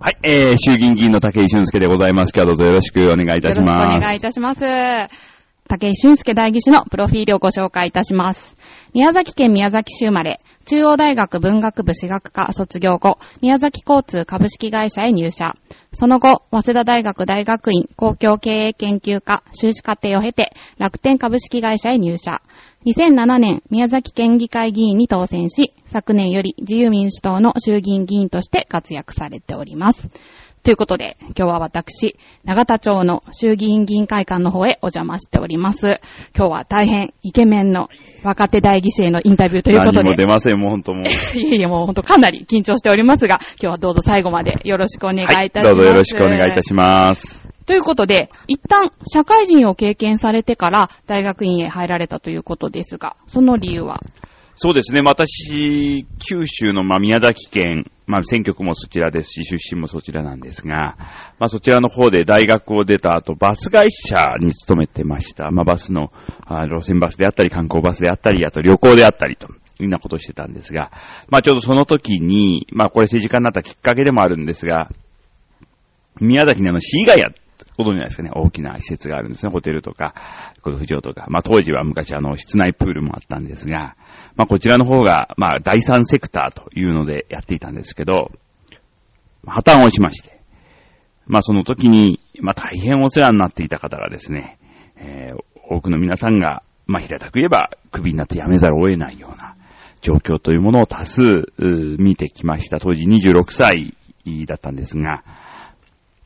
はい、えー、衆議院議員の竹井俊介でございます。今日はどうぞよろしくお願いいたします。よろしくお願いいたします。竹井俊介代議士のプロフィールをご紹介いたします。宮崎県宮崎市生まれ、中央大学文学部私学科卒業後、宮崎交通株式会社へ入社。その後、早稲田大学大学院公共経営研究科修士課程を経て、楽天株式会社へ入社。2007年、宮崎県議会議員に当選し、昨年より自由民主党の衆議院議員として活躍されております。ということで、今日は私、長田町の衆議院議員会館の方へお邪魔しております。今日は大変イケメンの若手代議士へのインタビューということ何もで、出ません、もう本当もう。いえいえ、もう本当かなり緊張しておりますが、今日はどうぞ最後までよろしくお願いいたします。どうぞよろしくお願いいたします。ということで、一旦社会人を経験されてから大学院へ入られたということですが、その理由は？そうですね、私、九州のまあ宮崎県、まあ選挙区もそちらですし、出身もそちらなんですが、まあそちらの方で大学を出た後、バス会社に勤めてました。まあバスの、あ路線バスであったり、観光バスであったり、あと旅行であったりと。いんなことをしてたんですが、まあちょうどその時に、まあこれ政治家になったきっかけでもあるんですが、宮崎にあの、シーガヤってことじゃないですかね。大きな施設があるんですね。ホテルとか、ゴルフ場とか。まあ当時は昔あの、室内プールもあったんですが、まあこちらの方が、まあ第三セクターというのでやっていたんですけど、破綻をしまして、まあその時に、まあ大変お世話になっていた方がですね、えー多くの皆さんが、まあ平たく言えば、クビになって辞めざるを得ないような状況というものを多数見てきました。当時26歳だったんですが、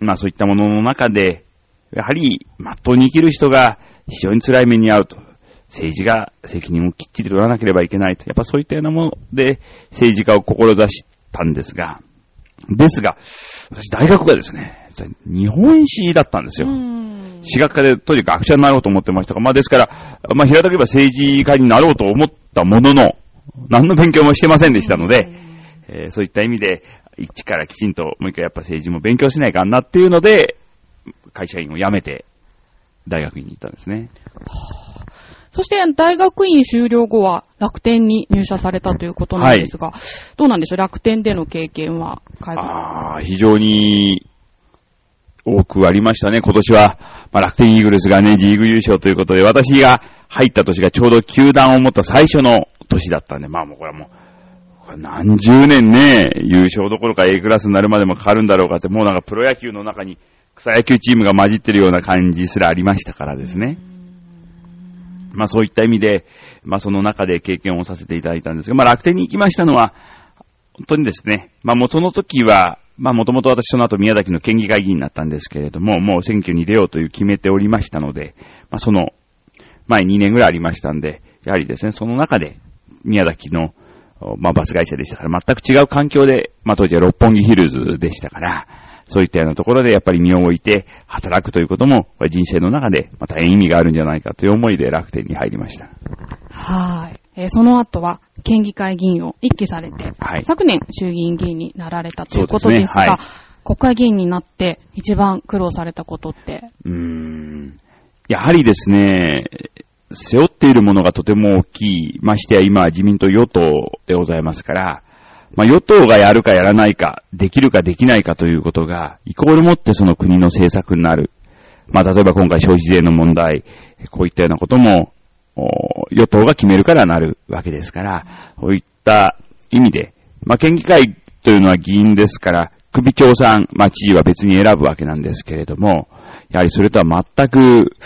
まあそういったものの中で、やはり、まっとうに生きる人が非常に辛い目に遭うと。政治が責任をきっちり取らなければいけないと。やっぱそういったようなもので政治家を志したんですが、ですが、私大学がですね、日本史だったんですよ。私学科でとにかく学者になろうと思ってましたが、まあですから、まあ平たく言えば政治家になろうと思ったものの、何の勉強もしてませんでしたので、えーそういった意味で、一からきちんともう一回やっぱ政治も勉強しないかんなっていうので、会社員を辞めて、大学院に行ったんですね。そして大学院修了後は楽天に入社されたということなんですが、どうなんでしょう？楽天での経験は、ああ、非常に多くありましたね。今年は、まあ、楽天イーグルスがね、リーグ優勝ということで、私が入った年がちょうど球団を持った最初の年だったんで、まあもうこれはもう、何十年ね、優勝どころか A クラスになるまでもかかるんだろうかって、もうなんかプロ野球の中に草野球チームが混じってるような感じすらありましたからですね。まあそういった意味で、まあその中で経験をさせていただいたんですが、まあ楽天に行きましたのは、本当にですね、まあもうその時は、まあもともと私その後宮崎の県議会議員になったんですけれども、もう選挙に出ようという決めておりましたので、まあその前2年ぐらいありましたんで、やはりですね、その中で宮崎の、まあバス会社でしたから全く違う環境で、まあ当時は六本木ヒルズでしたから、そういったようなところでやっぱり身を置いて働くということも、これ人生の中で、まあ大変意味があるんじゃないかという思いで楽天に入りました。はい。えーその後は、県議会議員を一期されて、はい昨年衆議院議員になられたということですねですが、はい国会議員になって一番苦労されたことって、うーんやはりですね、背負っているものがとても大きい。ましてや今は自民党与党でございますから、まあ与党がやるかやらないか、できるかできないかということが、イコールもってその国の政策になる。まあ例えば今回消費税の問題、こういったようなことも、与党が決めるからなるわけですから、こういった意味で、まあ県議会というのは議員ですから、首長さん、まあ知事は別に選ぶわけなんですけれども、やはりそれとは全く、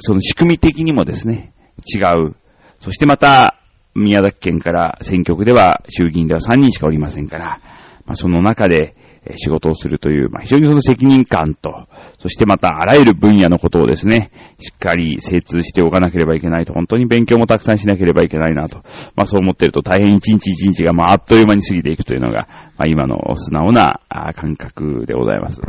その仕組み的にもですね、違う。そしてまた、宮崎県から選挙区では衆議院では3人しかおりませんから、まあ、その中で仕事をするという、まあ、非常にその責任感と、そしてまたあらゆる分野のことをですね、しっかり精通しておかなければいけないと、本当に勉強もたくさんしなければいけないなと、まあそう思っていると大変一日一日がまああっという間に過ぎていくというのが、まあ今の素直な感覚でございます。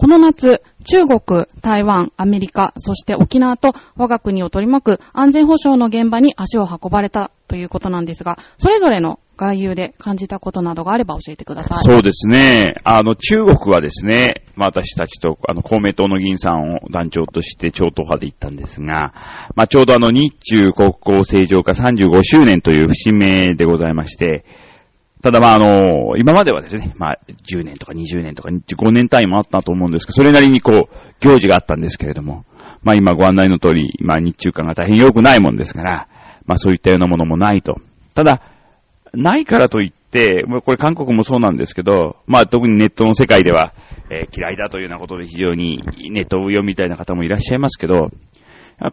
この夏、中国、台湾、アメリカ、そして沖縄と我が国を取り巻く安全保障の現場に足を運ばれたということなんですが、それぞれの外遊で感じたことなどがあれば教えてください。そうですね。あの、中国はですね、まあ私たちと、あの、公明党の議員さんを団長として超党派で行ったんですが、まあちょうどあの、日中国交正常化35周年という節目でございまして、ただまああの、今まではですね、まあ10年とか20年とか5年単位もあったと思うんですけど、それなりにこう、行事があったんですけれども、まあ今ご案内の通り、まあ日中間が大変良くないもんですから、まあそういったようなものもないと。ただ、ないからといって、これ韓国もそうなんですけど、まあ特にネットの世界では、えー、嫌いだというようなことで非常にネットを読みたいな方もいらっしゃいますけど、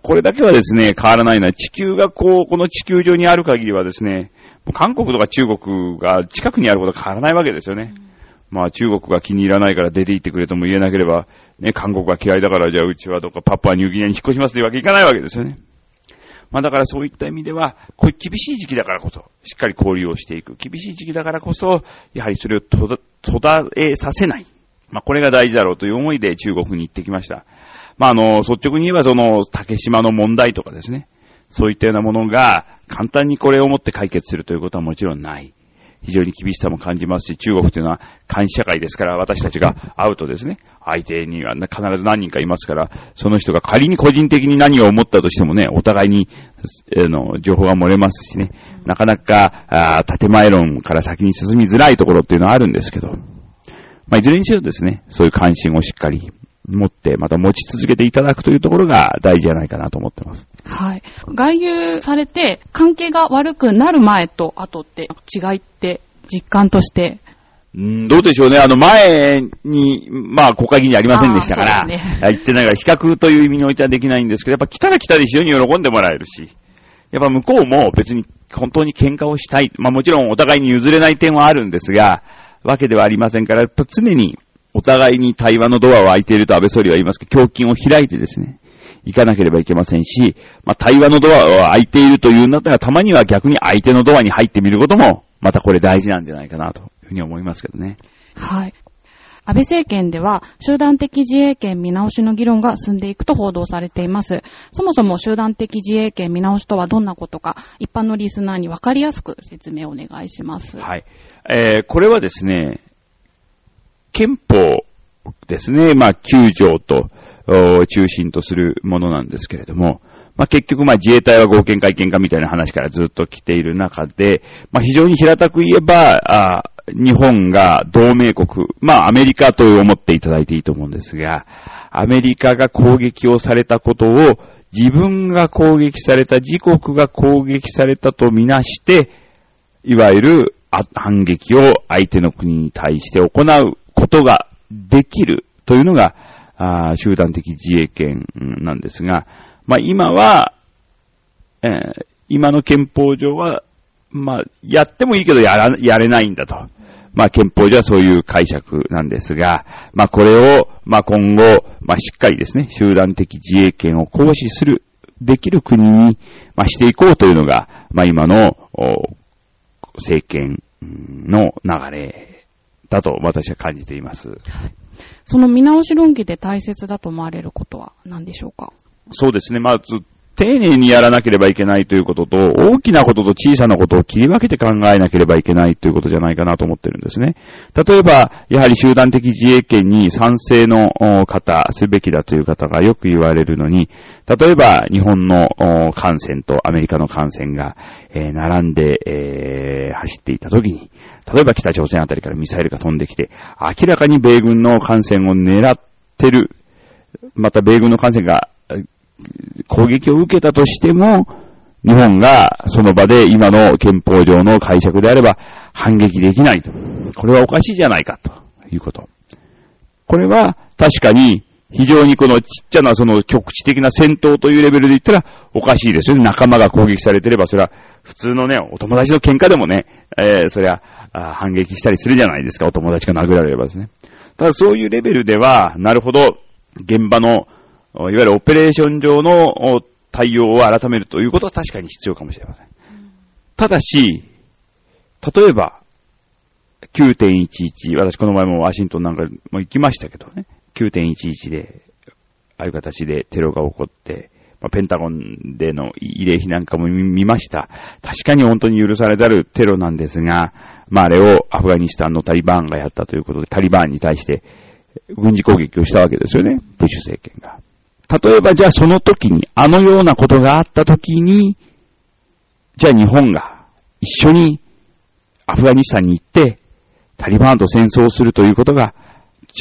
これだけはですね、変わらないのは地球がこう、この地球上にある限りはですね、韓国とか中国が近くにあることは変わらないわけですよね。まあ中国が気に入らないから出て行ってくれとも言えなければ、ね、韓国が嫌いだからじゃあうちはどっかパプアニューギニアに引っ越しますというわけいかないわけですよね。まあだからそういった意味では、こういう厳しい時期だからこそ、しっかり交流をしていく。厳しい時期だからこそ、やはりそれを途絶えさせない。まあこれが大事だろうという思いで中国に行ってきました。まああの、率直に言えばその、竹島の問題とかですね。そういったようなものが、簡単にこれをもって解決するということはもちろんない。非常に厳しさも感じますし、中国というのは監視社会ですから、私たちが会うとですね、相手には必ず何人かいますから、その人が仮に個人的に何を思ったとしてもね、お互いに、えの、情報が漏れますしね、なかなか、あ建前論から先に進みづらいところっていうのはあるんですけど、まあ、いずれにせよですね、そういう関心をしっかり持って、また持ち続けていただくというところが大事じゃないかなと思ってます。はい。外遊されて、関係が悪くなる前と後って違いって実感としてうん、どうでしょうね。あの、前に、まあ、国会議員にありませんでしたから、ね、言ってないから、比較という意味においてはできないんですけど、やっぱ来たら来たで非常に喜んでもらえるし、やっぱ向こうも別に本当に喧嘩をしたい。まあもちろんお互いに譲れない点はあるんですが、わけではありませんから、常にお互いに対話のドアを開いていると安倍総理は言いますけど、胸筋を開いてですね、行かなければいけませんし、まあ、対話のドアを開いているというんだったら、たまには逆に相手のドアに入ってみることも、またこれ大事なんじゃないかなというふうに思いますけどね。はい。安倍政権では集団的自衛権見直しの議論が進んでいくと報道されています。そもそも集団的自衛権見直しとはどんなことか、一般のリスナーにわかりやすく説明をお願いします。はい。えー、これはですね、憲法ですね、まあ、9条と、中心とするものなんですけれども、まあ、結局、まあ、自衛隊は合憲会見かみたいな話からずっと来ている中で、まあ、非常に平たく言えば、日本が同盟国、まあ、アメリカと思っていただいていいと思うんですが、アメリカが攻撃をされたことを、自分が攻撃された、自国が攻撃されたとみなして、いわゆる反撃を相手の国に対して行う。ことができるというのが、あ集団的自衛権なんですが、まあ今は、えー、今の憲法上は、まあ、やってもいいけどやら、やれないんだと。まあ憲法上はそういう解釈なんですが、まあこれを、まあ今後、まあしっかりですね、集団的自衛権を行使する、できる国に、まあしていこうというのが、まあ今の、政権の流れだと私は感じています。その見直し論議で大切だと思われることは何でしょうか？そうですね。まず、丁寧にやらなければいけないということと、大きなことと小さなことを切り分けて考えなければいけないということじゃないかなと思ってるんですね。例えば、やはり集団的自衛権に賛成の方、すべきだという方がよく言われるのに、例えば日本の艦船とアメリカの艦船が、えー、並んで、えー、走っていたときに、例えば北朝鮮あたりからミサイルが飛んできて、明らかに米軍の艦船を狙ってる、また米軍の艦船が攻撃を受けたとしても、日本がその場で今の憲法上の解釈であれば反撃できないと。これはおかしいじゃないかということ。これは確かに非常にこのちっちゃなその局地的な戦闘というレベルで言ったらおかしいですよね。仲間が攻撃されてればそれは普通のね、お友達の喧嘩でもね、えー、そりゃ反撃したりするじゃないですか。お友達が殴られればですね。ただそういうレベルでは、なるほど、現場の、いわゆるオペレーション上の対応を改めるということは確かに必要かもしれません。ただし、例えば、9.11、私この前もワシントンなんかも行きましたけどね、9.11で、ああいう形でテロが起こって、まあ、ペンタゴンでの慰霊碑なんかも見ました。確かに本当に許されざるテロなんですが、まあ、あれをアフガニスタンのタリバーンがやったということで、タリバーンに対して軍事攻撃をしたわけですよね。ブッシュ政権が。例えばじゃあその時に、あのようなことがあった時に、じゃあ日本が一緒にアフガニスタンに行って、タリバンと戦争をするということが、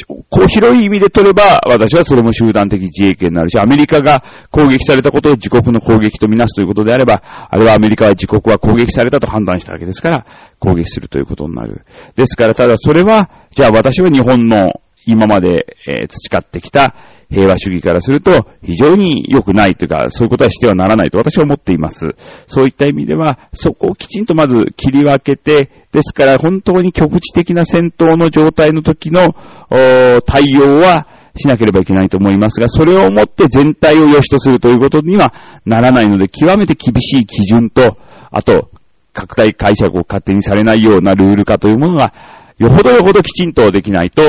こう広い意味で取れば、私はそれも集団的自衛権になるし、アメリカが攻撃されたことを自国の攻撃とみなすということであれば、あれはアメリカは自国は攻撃されたと判断したわけですから、攻撃するということになる。ですから、ただそれは、じゃあ私は日本の今まで、え培ってきた平和主義からすると非常に良くないというか、そういうことはしてはならないと私は思っています。そういった意味では、そこをきちんとまず切り分けて、ですから本当に局地的な戦闘の状態の時の対応はしなければいけないと思いますが、それをもって全体を良しとするということにはならないので、極めて厳しい基準と、あと、拡大解釈を勝手にされないようなルール化というものが、よほどよほどきちんとできないと、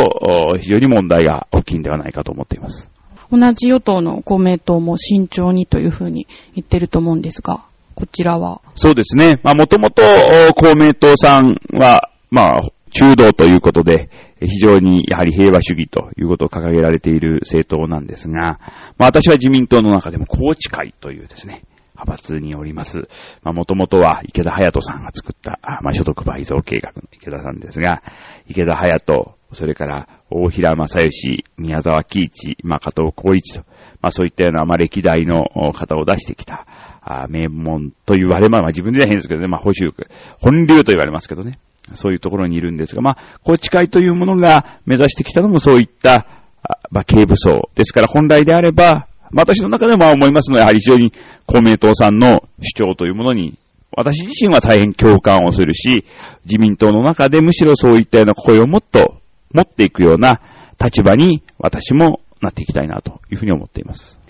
お非常に問題が大きいんではないかと思っています。同じ与党の公明党も慎重にというふうに言ってると思うんですが、こちらは？そうですね。まあ、もともと、お公明党さんは、まあ、中道ということで、非常にやはり平和主義ということを掲げられている政党なんですが、まあ、私は自民党の中でも高知会というですね、派閥におります。まあ、もともとは池田隼人さんが作った、まあ、所得倍増計画の池田さんですが、池田隼人、それから大平正義、宮沢喜一、まあ、加藤光一と、まあ、そういったような、まあ、歴代の方を出してきた、あ名門と言われ、まあ、まあ自分では変ですけどね、まあ、保守区、本流と言われますけどね、そういうところにいるんですが、まあ、高知会というものが目指してきたのもそういった、あまあ、警部層。ですから本来であれば、私の中でもまあ思いますのは、やはり非常に公明党さんの主張というものに、私自身は大変共感をするし、自民党の中でむしろそういったような声をもっと持っていくような立場に私もなっていきたいなというふうに思っています。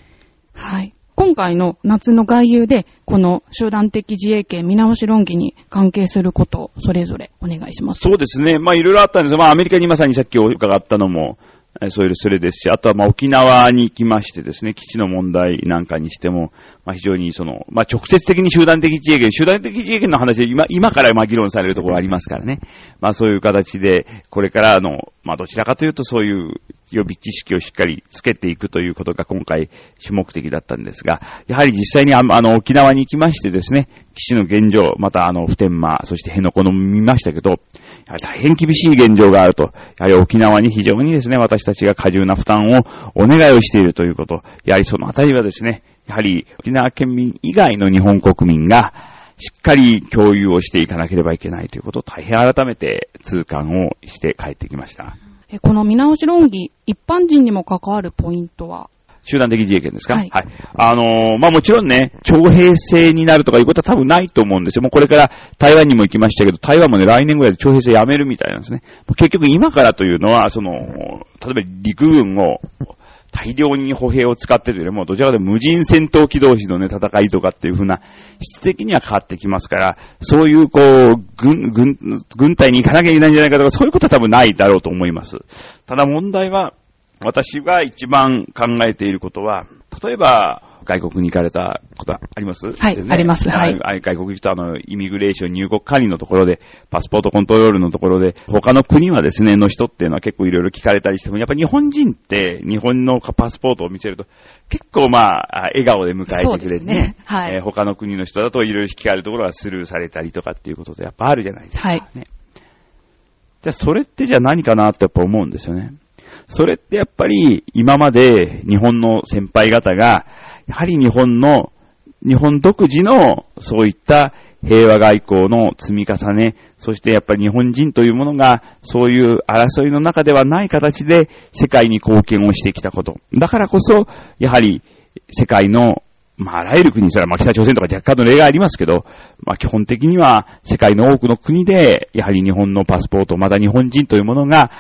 はい。今回の夏の外遊で、この集団的自衛権見直し論議に関係することをそれぞれお願いします。そうですね。まあいろいろあったんですが、まあアメリカにまさにさっき伺ったのも、えーそういうそれですし、あとはまあ沖縄に行きましてですね、基地の問題なんかにしても、まあ非常にその、まあ直接的に集団的自衛権、集団的自衛権の話で今、今からまあ議論されるところありますからね。まあそういう形で、これからあの、まあどちらかというとそういう予備知識をしっかりつけていくということが今回主目的だったんですが、やはり実際にあの沖縄に行きましてですね、基地の現状、またあの普天間、そして辺野古の見ましたけど、やはり大変厳しい現状があると、やはり沖縄に非常にですね、私たちが過重な負担をお願いをしているということ、やはりそのあたりはですね、やはり沖縄県民以外の日本国民が、しっかり共有をしていかなければいけないということを大変改めて痛感をして帰ってきました。えこの見直し論議、一般人にも関わるポイントは？集団的自衛権ですか？はいあのーまあ、もちろんね、徴兵制になるとかいうことは多分ないと思うんですよ。もうこれから台湾にも行きましたけど、台湾もね、来年ぐらいで徴兵制やめるみたいなんですね。結局今からというのは、その、例えば陸軍を大量に歩兵を使ってというよりも、どちらかというと無人戦闘機同士のね、戦いとかっていう風な、質的には変わってきますから、そういうこう、軍、軍、軍隊に行かなきゃいけないんじゃないかとか、そういうことは多分ないだろうと思います。ただ問題は、私が一番考えていることは、例えば、外国に行かれたことあります？はいでありますはいあ外国行くとあの、イミグレーション入国管理のところで、パスポートコントロールのところで、他の国はですね、の人っていうのは結構いろいろ聞かれたりしても、やっぱ日本人って日本のパスポートを見せると、結構まあ、あ笑顔で迎えてくれてそうですねはいえー他の国の人だといろいろ聞かれるところはスルーされたりとかっていうことでやっぱあるじゃないですか。はい。じゃあそれってじゃあ何かなってやっぱ思うんですよね。それってやっぱり今まで日本の先輩方が、やはり日本の、日本独自のそういった平和外交の積み重ね、そしてやっぱり日本人というものがそういう争いの中ではない形で世界に貢献をしてきたこと。だからこそ、やはり世界のまあ、あらゆる国、それはま北朝鮮とか若干の例がありますけど、まあ基本的には世界の多くの国で、やはり日本のパスポート、まだ日本人というものが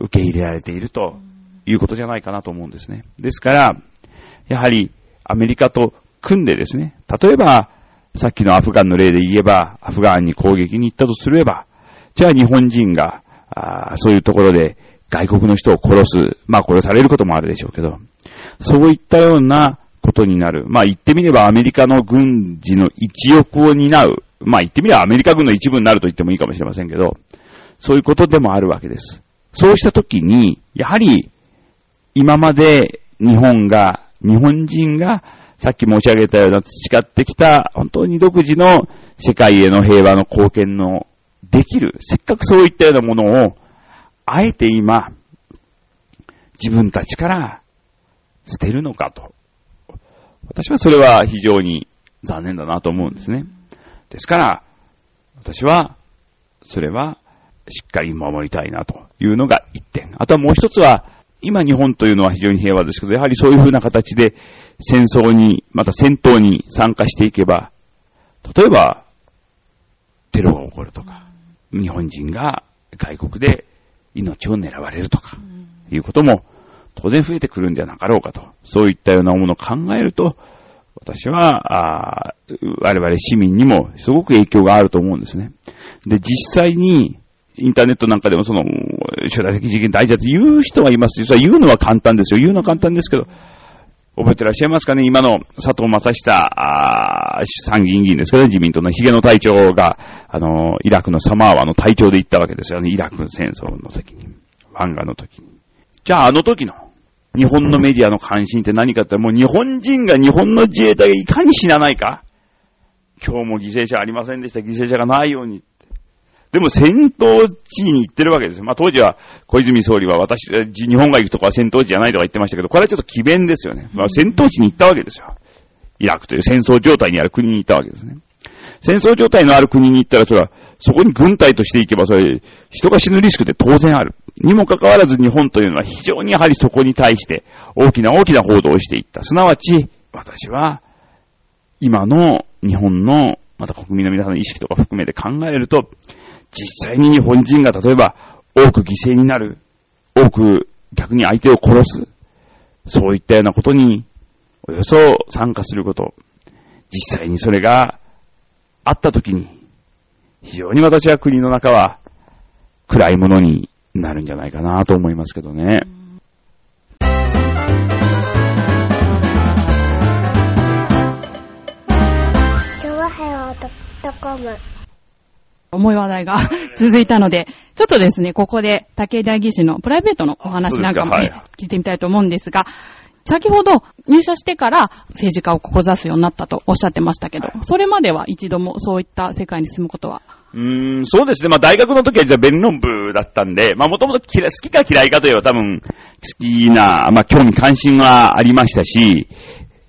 受け入れられているということじゃないかなと思うんですね。ですから、やはりアメリカと組んでですね、例えば、さっきのアフガンの例で言えば、アフガンに攻撃に行ったとすれば、じゃあ日本人が、あそういうところで外国の人を殺す。まあ殺されることもあるでしょうけど、そういったようなことになる。まあ言ってみればアメリカの軍事の一翼を担う。まあ言ってみればアメリカ軍の一部になると言ってもいいかもしれませんけど、そういうことでもあるわけです。そうしたときに、やはり今まで日本が、日本人がさっき申し上げたような培ってきた本当に独自の世界への平和の貢献のできる、せっかくそういったようなものを、あえて今、自分たちから捨てるのかと。私はそれは非常に残念だなと思うんですね。ですから、私は、それは、しっかり守りたいなというのが一点。あとはもう一つは、今日本というのは非常に平和ですけど、やはりそういうふうな形で戦争に、また戦闘に参加していけば、例えば、テロが起こるとか、日本人が外国で命を狙われるとか、いうことも当然増えてくるんじゃなかろうかと、そういったようなものを考えると、私は、あ我々市民にもすごく影響があると思うんですね。で、実際に、インターネットなんかでもその、初代的事件大事だって言う人がいます。実は言うのは簡単ですよ。言うのは簡単ですけど、覚えてらっしゃいますかね？今の佐藤正久参議院議員ですかね自民党のヒゲの隊長が、あの、イラクのサマーワの隊長で行ったわけですよね。イラク戦争の時に。湾岸の時に。じゃああの時の日本のメディアの関心って何かってもう日本人が日本の自衛隊がいかに死なないか今日も犠牲者ありませんでした。犠牲者がないように。でも戦闘地に行ってるわけですよ。まあ当時は小泉総理は私、日本が行くとこは戦闘地じゃないとか言ってましたけど、これはちょっと奇弁ですよね。まあ戦闘地に行ったわけですよ。イラクという戦争状態にある国に行ったわけですね。戦争状態のある国に行ったら、それは、そこに軍隊として行けば、それ、人が死ぬリスクって当然ある。にもかかわらず日本というのは非常にやはりそこに対して大きな大きな報道をしていった。すなわち、私は、今の日本の、また国民の皆さんの意識とか含めて考えると、実際に日本人が例えば多く犠牲になる、多く逆に相手を殺す、そういったようなことにおよそ参加すること、実際にそれがあった時に、非常に私は国の中は暗いものになるんじゃないかなと思いますけどね。重い話題が 続いたので、ちょっとですね、ここで武井大義士のプライベートのお話なんかも、はい、聞いてみたいと思うんですが、先ほど入社してから政治家を志すようになったとおっしゃってましたけど、それまでは一度もそういった世界に進むことは？うーん、そうですね。まあ大学の時は実は弁論部だったんで、まあもともと好きか嫌いかといえば多分好きな、まあ興味関心はありましたし、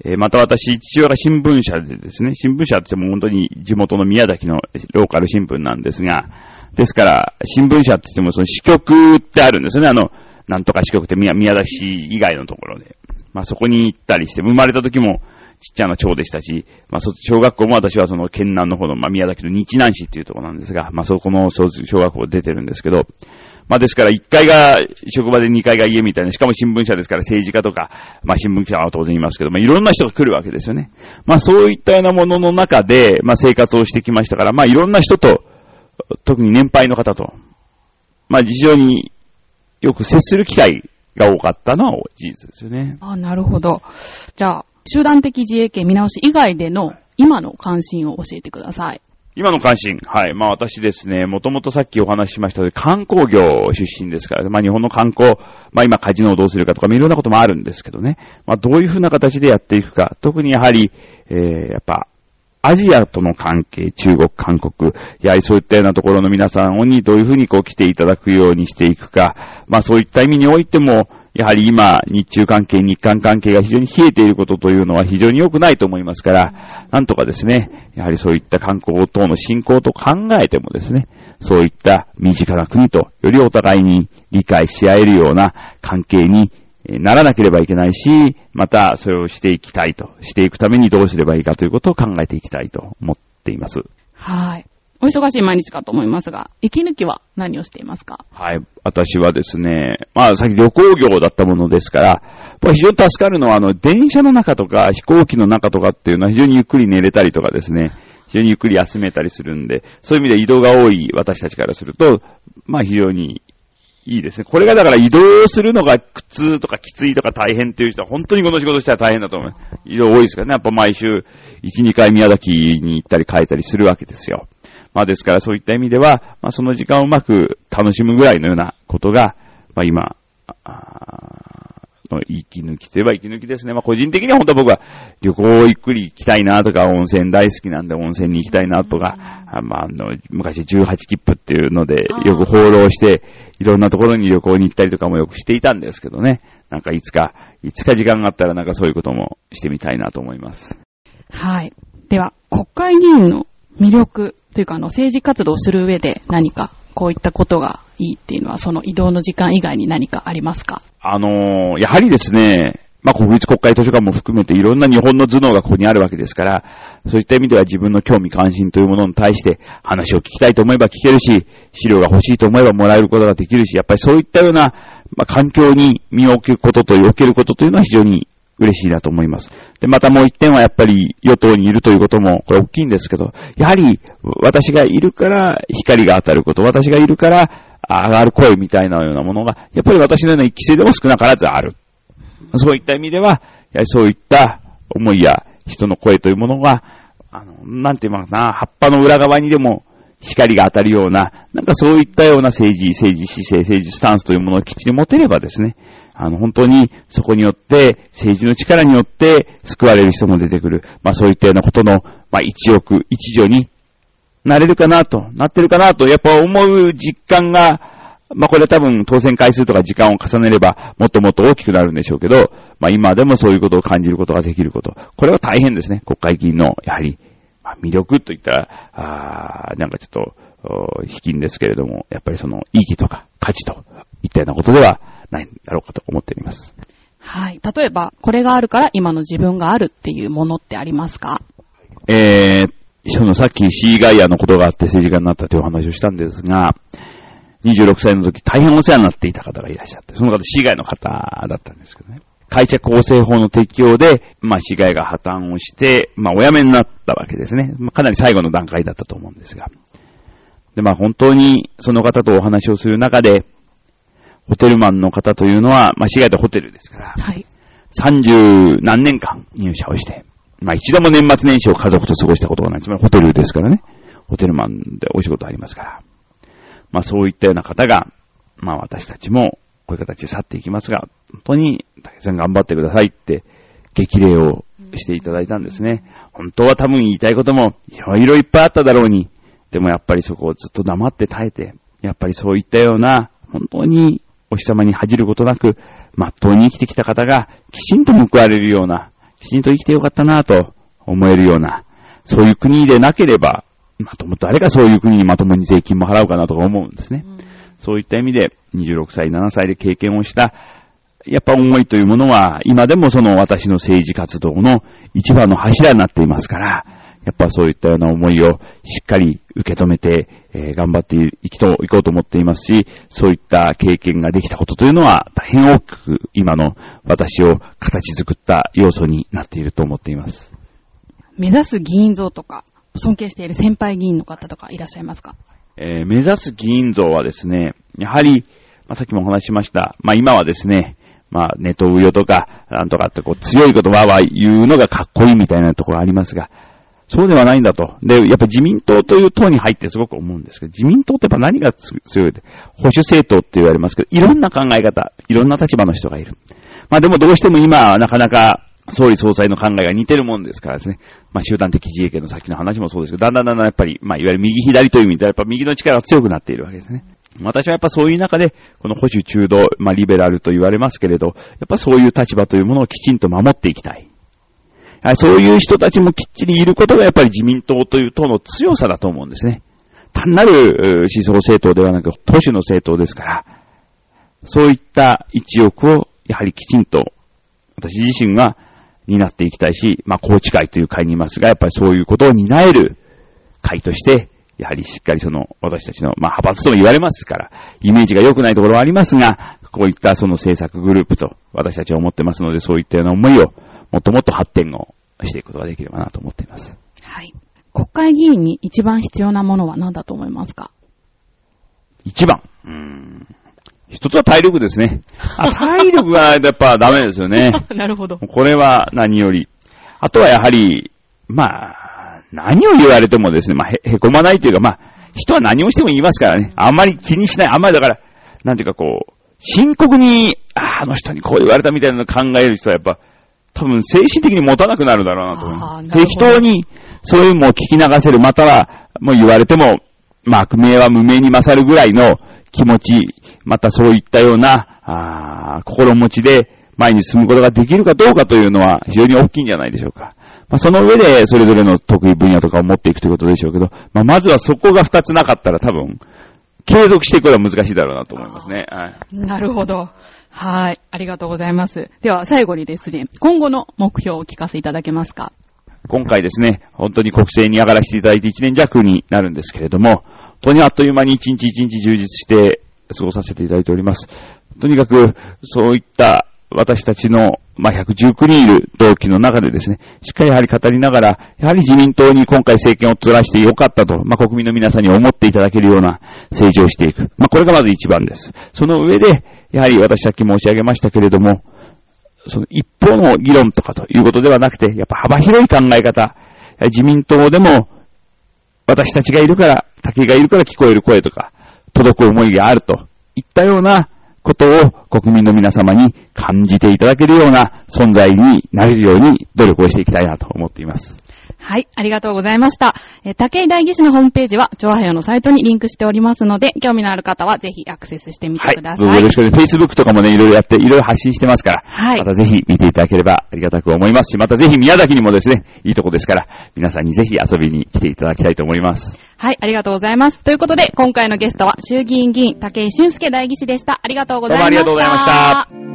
えー、また私、父親が新聞社でですね、新聞社っても本当に地元の宮崎のローカル新聞なんですが、ですから、新聞社って言ってもその支局ってあるんですよね。あの、なんとか支局って宮宮崎市以外のところで。まあそこに行ったりして、生まれた時もちっちゃな町でしたし、まあ小学校も私はその県南の方の、まあ宮崎の日南市っていうところなんですが、まあそこの小学校出てるんですけど、まあですから1階が職場で2階が家みたいな、しかも新聞社ですから政治家とか、まあ新聞記者は当然いますけど、まあいろんな人が来るわけですよね。まあそういったようなものの中で、まあ生活をしてきましたから、まあいろんな人と、特に年配の方と、まあ非常によく接する機会が多かったのは事実ですよね。あ、なるほど。じゃあ、集団的自衛権見直し以外での今の関心を教えてください。今の関心。はい。まあ私ですね、もともとさっきお話ししましたように観光業出身ですから、まあ日本の観光、まあ今カジノをどうするかとか、いろんなこともあるんですけどね。まあどういうふうな形でやっていくか。特にやはり、えー、やっぱ、アジアとの関係、中国、韓国、やはりそういったようなところの皆さんにどういうふうにこう来ていただくようにしていくか。まあそういった意味においても、やはり今、日中関係、日韓関係が非常に冷えていることというのは非常に良くないと思いますから、なんとかですね、やはりそういった観光等の振興と考えてもですね、そういった身近な国とよりお互いに理解し合えるような関係にならなければいけないし、またそれをしていきたいと、していくためにどうすればいいかということを考えていきたいと思っています。はい。お忙しい毎日かと思いますが、息抜きは何をしていますか？はい。私はですね、まあ、さっき旅行業だったものですから、非常に助かるのは、あの、電車の中とか飛行機の中とかっていうのは非常にゆっくり寝れたりとかですね、非常にゆっくり休めたりするんで、そういう意味で移動が多い私たちからすると、まあ非常にいいですね。これがだから移動するのが苦痛とかきついとか大変っていう人は本当にこの仕事したら大変だと思う。移動多いですからね。やっぱ毎週1、2回宮崎に行ったり帰ったりするわけですよ。まあですからそういった意味では、まあその時間をうまく楽しむぐらいのようなことが、まあ今、の息抜きといえば息抜きですね。まあ個人的には本当は僕は旅行ゆっくり行きたいなとか、温泉大好きなんで温泉に行きたいなとか、あまああの、昔18切符っていうのでよく放浪して、いろんなところに旅行に行ったりとかもよくしていたんですけどね。なんかいつか、いつか時間があったらなんかそういうこともしてみたいなと思います。はい。では、国会議員の魅力というか、あの、政治活動をする上で何かこういったことがいいっていうのは、その移動の時間以外に何かありますか？あのー、やはりですね、まあ、国立国会図書館も含めていろんな日本の頭脳がここにあるわけですから、そういった意味では自分の興味関心というものに対して話を聞きたいと思えば聞けるし、資料が欲しいと思えばもらえることができるし、やっぱりそういったような、まあ、環境に身を置くことという、置けることというのは非常に嬉しいなと思います。で、またもう一点はやっぱり与党にいるということも、これ大きいんですけど、やはり私がいるから光が当たること、私がいるから上がる声みたいなようなものが、やっぱり私のような一期生でも少なからずある。そういった意味では、やはりそういった思いや人の声というものが、あの、なんて言いますかな、葉っぱの裏側にでも光が当たるような、なんかそういったような政治、政治姿勢、政治スタンスというものをきっちり持てればですね、あの、本当にそこによって、政治の力によって救われる人も出てくる。まあそういったようなことの、まあ一億、一助になれるかなと、なってるかなと、やっぱ思う実感が、まあこれは多分当選回数とか時間を重ねればもっともっと大きくなるんでしょうけど、まあ今でもそういうことを感じることができること。これは大変ですね。国会議員の、やはり、まあ、魅力といったら、あなんかちょっと、卑近ですけれども、やっぱりその意義とか価値といったようなことではないんだろうかと思っております。はい。例えば、これがあるから今の自分があるっていうものってありますか？えー、そのさっきシーガイアのことがあって政治家になったというお話をしたんですが、26歳の時大変お世話になっていた方がいらっしゃって、その方シーガイの方だったんですけどね。会社構成法の適用で、まあ、市街が破綻をして、まあ、お辞めになったわけですね。まあ、かなり最後の段階だったと思うんですが。で、まあ、本当にその方とお話をする中で、ホテルマンの方というのは、まあ、市街でホテルですから、はい。30何年間入社をして、まあ一度も年末年始を家族と過ごしたことがない。つまりホテルですからね。ホテルマンでお仕事ありますから。まあそういったような方が、まあ私たちもこういう形で去っていきますが、本当に竹さん頑張ってくださいって激励をしていただいたんですね。本当は多分言いたいこともいろいろいっぱいあっただろうに、でもやっぱりそこをずっと黙って耐えて、やっぱりそういったような、本当にお日様に恥じることなく、まっとうに生きてきた方が、きちんと報われるような、きちんと生きてよかったなと思えるような、そういう国でなければ、まとも、誰がそういう国にまともに税金も払うかなとか思うんですね。うん、そういった意味で、26歳、7歳で経験をした、やっぱ思いというものは、今でもその私の政治活動の一番の柱になっていますから、やっぱそういったような思いをしっかり受け止めて、えー、頑張っていきと、いこうと思っていますし、そういった経験ができたことというのは大変大きく今の私を形作った要素になっていると思っています。目指す議員像とか、尊敬している先輩議員の方とかいらっしゃいますか？えー、目指す議員像はですね、やはり、まあ、さっきもお話ししました。まあ、今はですね、まあ、ネトウヨとか、なんとかってこう、強い言葉は言うのがかっこいいみたいなところありますが、そうではないんだと。で、やっぱ自民党という党に入ってすごく思うんですけど、自民党ってやっぱ何が強い？で、保守政党って言われますけど、いろんな考え方、いろんな立場の人がいる。まあでもどうしても今はなかなか総理総裁の考えが似てるもんですからですね。まあ集団的自衛権の先の話もそうですけど、だんだんだんだんやっぱり、まあいわゆる右左という意味ではやっぱ右の力が強くなっているわけですね。私はやっぱそういう中で、この保守中道、まあリベラルと言われますけれど、やっぱそういう立場というものをきちんと守っていきたい。そういう人たちもきっちりいることがやっぱり自民党という党の強さだと思うんですね。単なる思想政党ではなく、都市の政党ですから、そういった一翼をやはりきちんと私自身が担っていきたいし、まあ、高知会という会にいますが、やっぱりそういうことを担える会として、やはりしっかりその私たちの、まあ、派閥とも言われますから、イメージが良くないところはありますが、こういったその政策グループと私たちは思ってますので、そういったような思いをもっともっと発展をしていくことができればなと思っています。はい。国会議員に一番必要なものは何だと思いますか？一番。うん。一つは体力ですね。あ体力がやっぱダメですよね。なるほど。これは何より。あとはやはり、まあ、何を言われてもですね、まあ、へ、へこまないというか、まあ、人は何をしても言いますからね。あんまり気にしない。あんまりだから、なんていうかこう、深刻に、ああの人にこう言われたみたいなのを考える人はやっぱ、多分精神的に持たなくなるだろうなと思います。あーなるほど適当に、そういうのを聞き流せる、または、もう言われても、まあ、悪名は無名に勝るぐらいの気持ち、またそういったような、あー心持ちで前に進むことができるかどうかというのは非常に大きいんじゃないでしょうか。まあ、その上で、それぞれの得意分野とかを持っていくということでしょうけど、まあ、まずはそこが二つなかったら多分、継続していくことは難しいだろうなと思いますね。はい。なるほど。はい。ありがとうございます。では、最後にですね、今後の目標をお聞かせいただけますか？今回ですね、本当に国政に上がらせていただいて1年弱になるんですけれども、本当にあっという間に一日一日充実して過ごさせていただいております。とにかく、そういった私たちの、まあ、119人いる同期の中でですね、しっかりやはり語りながら、やはり自民党に今回政権を取らせてよかったと、まあ、国民の皆さんに思っていただけるような政治をしていく。まあ、これがまず一番です。その上で、やはり私さっき申し上げましたけれども、その一方の議論とかということではなくて、やっぱ幅広い考え方、自民党でも私たちがいるから、竹がいるから聞こえる声とか、届く思いがあるといったようなことを国民の皆様に感じていただけるような存在になれるように努力をしていきたいなと思っています。はい、ありがとうございました。えー、竹井大義士のホームページは、超和よのサイトにリンクしておりますので、興味のある方はぜひアクセスしてみてください。はい、よろしくね。Facebook とかもね、いろいろやって、いろいろ発信してますから、はい。またぜひ見ていただければありがたく思いますし、またぜひ宮崎にもですね、いいとこですから、皆さんにぜひ遊びに来ていただきたいと思います。はい、ありがとうございます。ということで、今回のゲストは、衆議院議員、竹井俊介大義士でした。ありがとうございました。どうもありがとうございました。